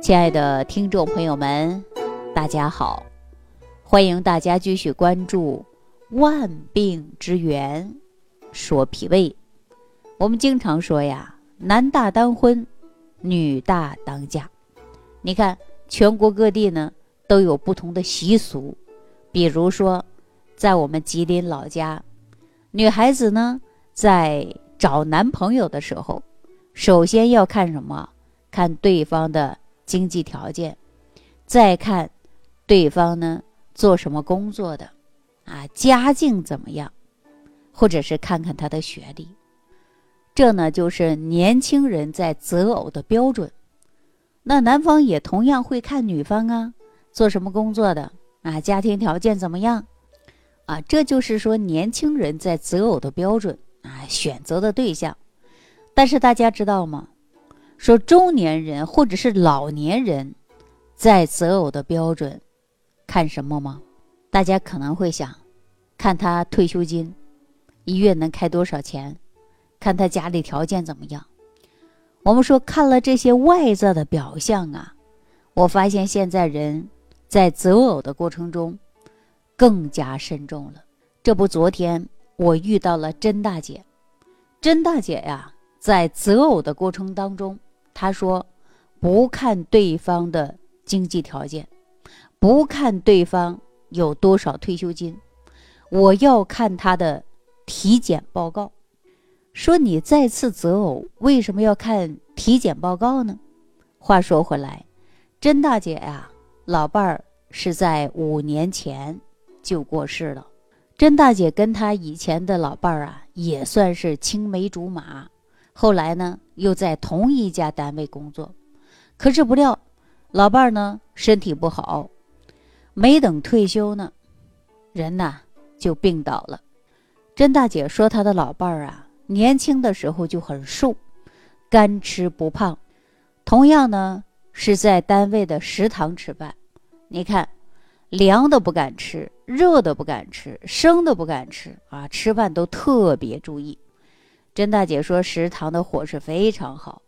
亲爱的听众朋友们，大家好！欢迎大家继续关注《万病之源说脾胃》。我们经常说呀，男大当婚，女大当嫁。你看，全国各地呢都有不同的习俗。比如说，在我们吉林老家，女孩子呢在找男朋友的时候，首先要看什么？看对方的。经济条件，再看对方呢做什么工作的，啊，家境怎么样，或者是看看他的学历，这呢就是年轻人在择偶的标准。那男方也同样会看女方啊，做什么工作的啊，家庭条件怎么样，啊，这就是说年轻人在择偶的标准啊，选择的对象。但是大家知道吗？说中年人或者是老年人，在择偶的标准，看什么吗？大家可能会想，看他退休金，一月能开多少钱，看他家里条件怎么样。我们说看了这些外在的表象啊，我发现现在人在择偶的过程中更加慎重了。这不，昨天我遇到了甄大姐，甄大姐呀，在择偶的过程当中。他说：“不看对方的经济条件，不看对方有多少退休金，我要看他的体检报告。说你再次择偶，为什么要看体检报告呢？话说回来，甄大姐呀，老伴儿是在五年前就过世了。甄大姐跟她以前的老伴儿啊，也算是青梅竹马。”后来呢，又在同一家单位工作，可是不料，老伴儿呢身体不好，没等退休呢，人呐就病倒了。甄大姐说，她的老伴儿啊，年轻的时候就很瘦，干吃不胖。同样呢，是在单位的食堂吃饭，你看，凉的不敢吃，热的不敢吃，生的不敢吃啊，吃饭都特别注意。甄大姐说：“食堂的伙食非常好，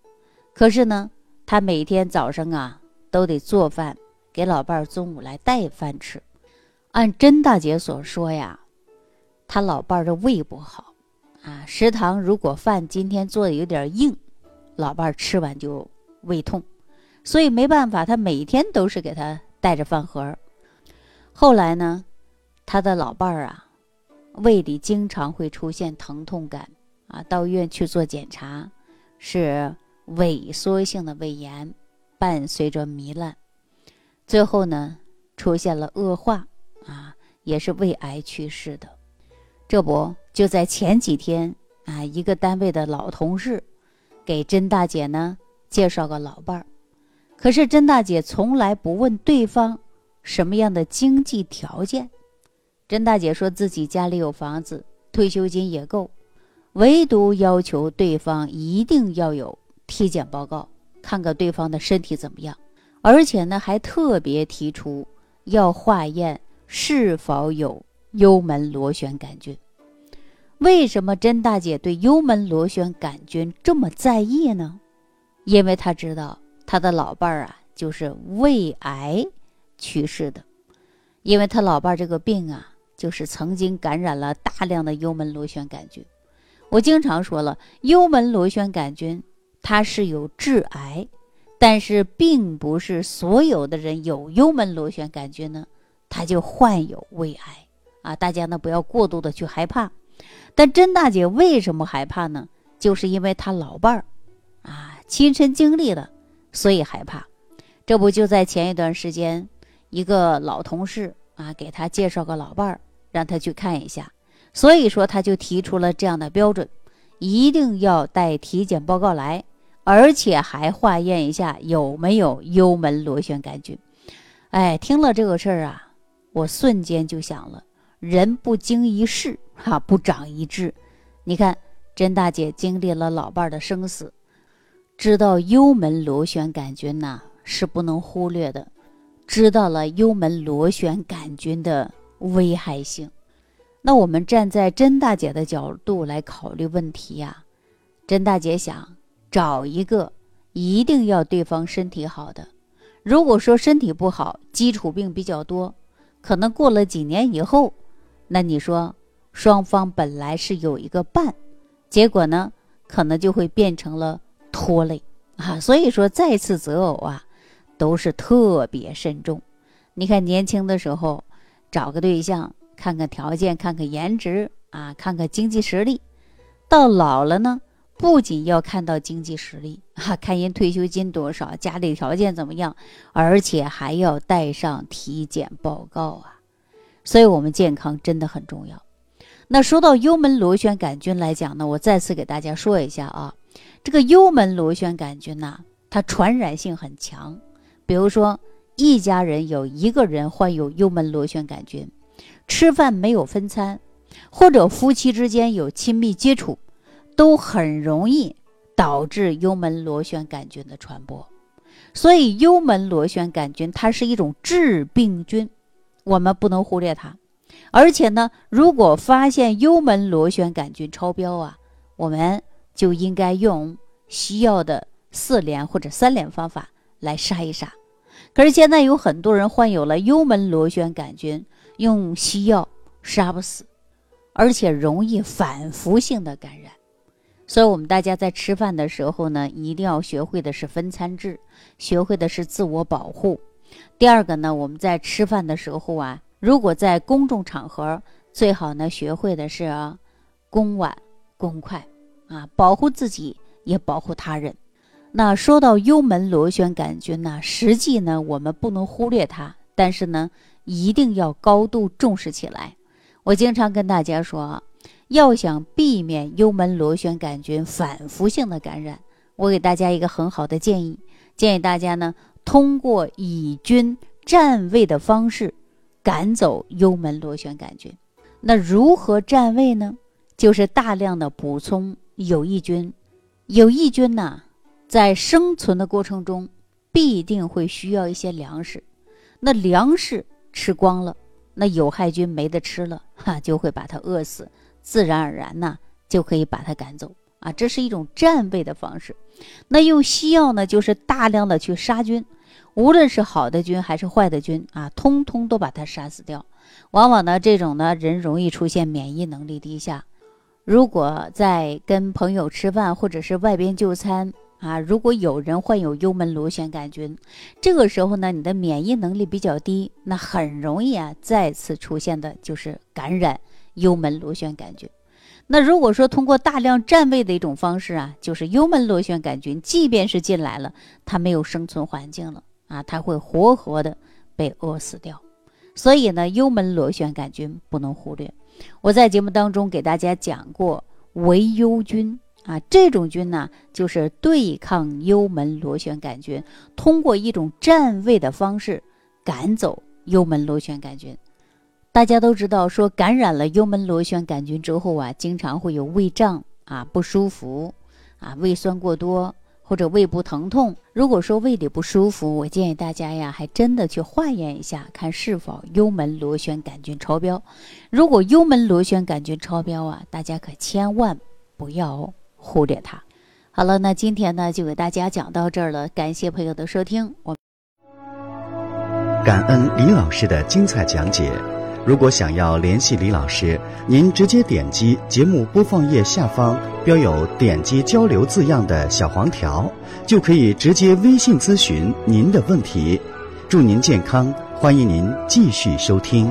可是呢，她每天早上啊都得做饭给老伴儿，中午来带饭吃。按甄大姐所说呀，她老伴儿的胃不好啊，食堂如果饭今天做的有点硬，老伴儿吃完就胃痛，所以没办法，她每天都是给他带着饭盒。后来呢，他的老伴儿啊，胃里经常会出现疼痛感。”啊，到医院去做检查，是萎缩性的胃炎，伴随着糜烂，最后呢出现了恶化，啊，也是胃癌去世的。这不就在前几天啊，一个单位的老同事给甄大姐呢介绍个老伴儿，可是甄大姐从来不问对方什么样的经济条件，甄大姐说自己家里有房子，退休金也够。唯独要求对方一定要有体检报告，看看对方的身体怎么样，而且呢，还特别提出要化验是否有幽门螺旋杆菌。为什么甄大姐对幽门螺旋杆菌这么在意呢？因为她知道她的老伴儿啊，就是胃癌去世的，因为她老伴儿这个病啊，就是曾经感染了大量的幽门螺旋杆菌。我经常说了，幽门螺旋杆菌它是有致癌，但是并不是所有的人有幽门螺旋杆菌呢，他就患有胃癌啊！大家呢不要过度的去害怕。但甄大姐为什么害怕呢？就是因为她老伴儿啊亲身经历了，所以害怕。这不就在前一段时间，一个老同事啊给她介绍个老伴儿，让她去看一下。所以说，他就提出了这样的标准，一定要带体检报告来，而且还化验一下有没有幽门螺旋杆菌。哎，听了这个事儿啊，我瞬间就想了：人不经一事，哈，不长一智。你看，甄大姐经历了老伴儿的生死，知道幽门螺旋杆菌呐是不能忽略的，知道了幽门螺旋杆菌的危害性。那我们站在甄大姐的角度来考虑问题呀，甄大姐想找一个一定要对方身体好的，如果说身体不好，基础病比较多，可能过了几年以后，那你说双方本来是有一个伴，结果呢，可能就会变成了拖累啊。所以说再次择偶啊，都是特别慎重。你看年轻的时候找个对象，看看条件，看看颜值啊，看看经济实力；到老了呢。不仅要看到经济实力啊，看人退休金多少，家里条件怎么样，而且还要带上体检报告啊。所以，我们健康真的很重要。那说到幽门螺旋杆菌来讲呢，我再次给大家说一下啊，这个幽门螺旋杆菌呐，它传染性很强。比如说，一家人有一个人患有幽门螺旋杆菌，吃饭没有分餐，或者夫妻之间有亲密接触。都很容易导致幽门螺旋杆菌的传播，所以幽门螺旋杆菌它是一种致病菌，我们不能忽略它。而且呢，如果发现幽门螺旋杆菌超标啊，我们就应该用西药的四联或者三联方法来杀一杀。可是现在有很多人患有了幽门螺旋杆菌，用西药杀不死，而且容易反复性的感染。所以，我们大家在吃饭的时候呢，一定要学会的是分餐制，学会的是自我保护。第二个呢，我们在吃饭的时候啊，如果在公众场合，最好呢学会的是公碗公筷啊，保护自己也保护他人。那说到幽门螺旋杆菌呢，实际呢我们不能忽略它，但是呢一定要高度重视起来。我经常跟大家说啊。要想避免幽门螺旋杆菌反复性的感染，我给大家一个很好的建议，建议大家呢通过以菌占位的方式赶走幽门螺旋杆菌。那如何占位呢？就是大量的补充有益菌。有益菌呢，在生存的过程中必定会需要一些粮食，那粮食吃光了，那有害菌没得吃了，哈，就会把它饿死。自然而然呢，就可以把它赶走啊，这是一种战备的方式。那用西药呢，就是大量的去杀菌，无论是好的菌还是坏的菌啊，通通都把它杀死掉。往往呢，这种呢人容易出现免疫能力低下。如果在跟朋友吃饭或者是外边就餐啊，如果有人患有幽门螺旋杆菌，这个时候呢，你的免疫能力比较低，那很容易啊再次出现的就是感染。幽门螺旋杆菌，那如果说通过大量占位的一种方式啊，就是幽门螺旋杆菌，即便是进来了，它没有生存环境了啊，它会活活的被饿死掉。所以呢，幽门螺旋杆菌不能忽略。我在节目当中给大家讲过维幽菌啊，这种菌呢，就是对抗幽门螺旋杆菌，通过一种占位的方式赶走幽门螺旋杆菌。大家都知道，说感染了幽门螺旋杆菌之后啊，经常会有胃胀啊、不舒服啊、胃酸过多或者胃部疼痛。如果说胃里不舒服，我建议大家呀，还真的去化验一下，看是否幽门螺旋杆菌超标。如果幽门螺旋杆菌超标啊，大家可千万不要忽略它。好了，那今天呢就给大家讲到这儿了，感谢朋友的收听，我感恩李老师的精彩讲解。如果想要联系李老师，您直接点击节目播放页下方标有“点击交流”字样的小黄条，就可以直接微信咨询您的问题。祝您健康，欢迎您继续收听。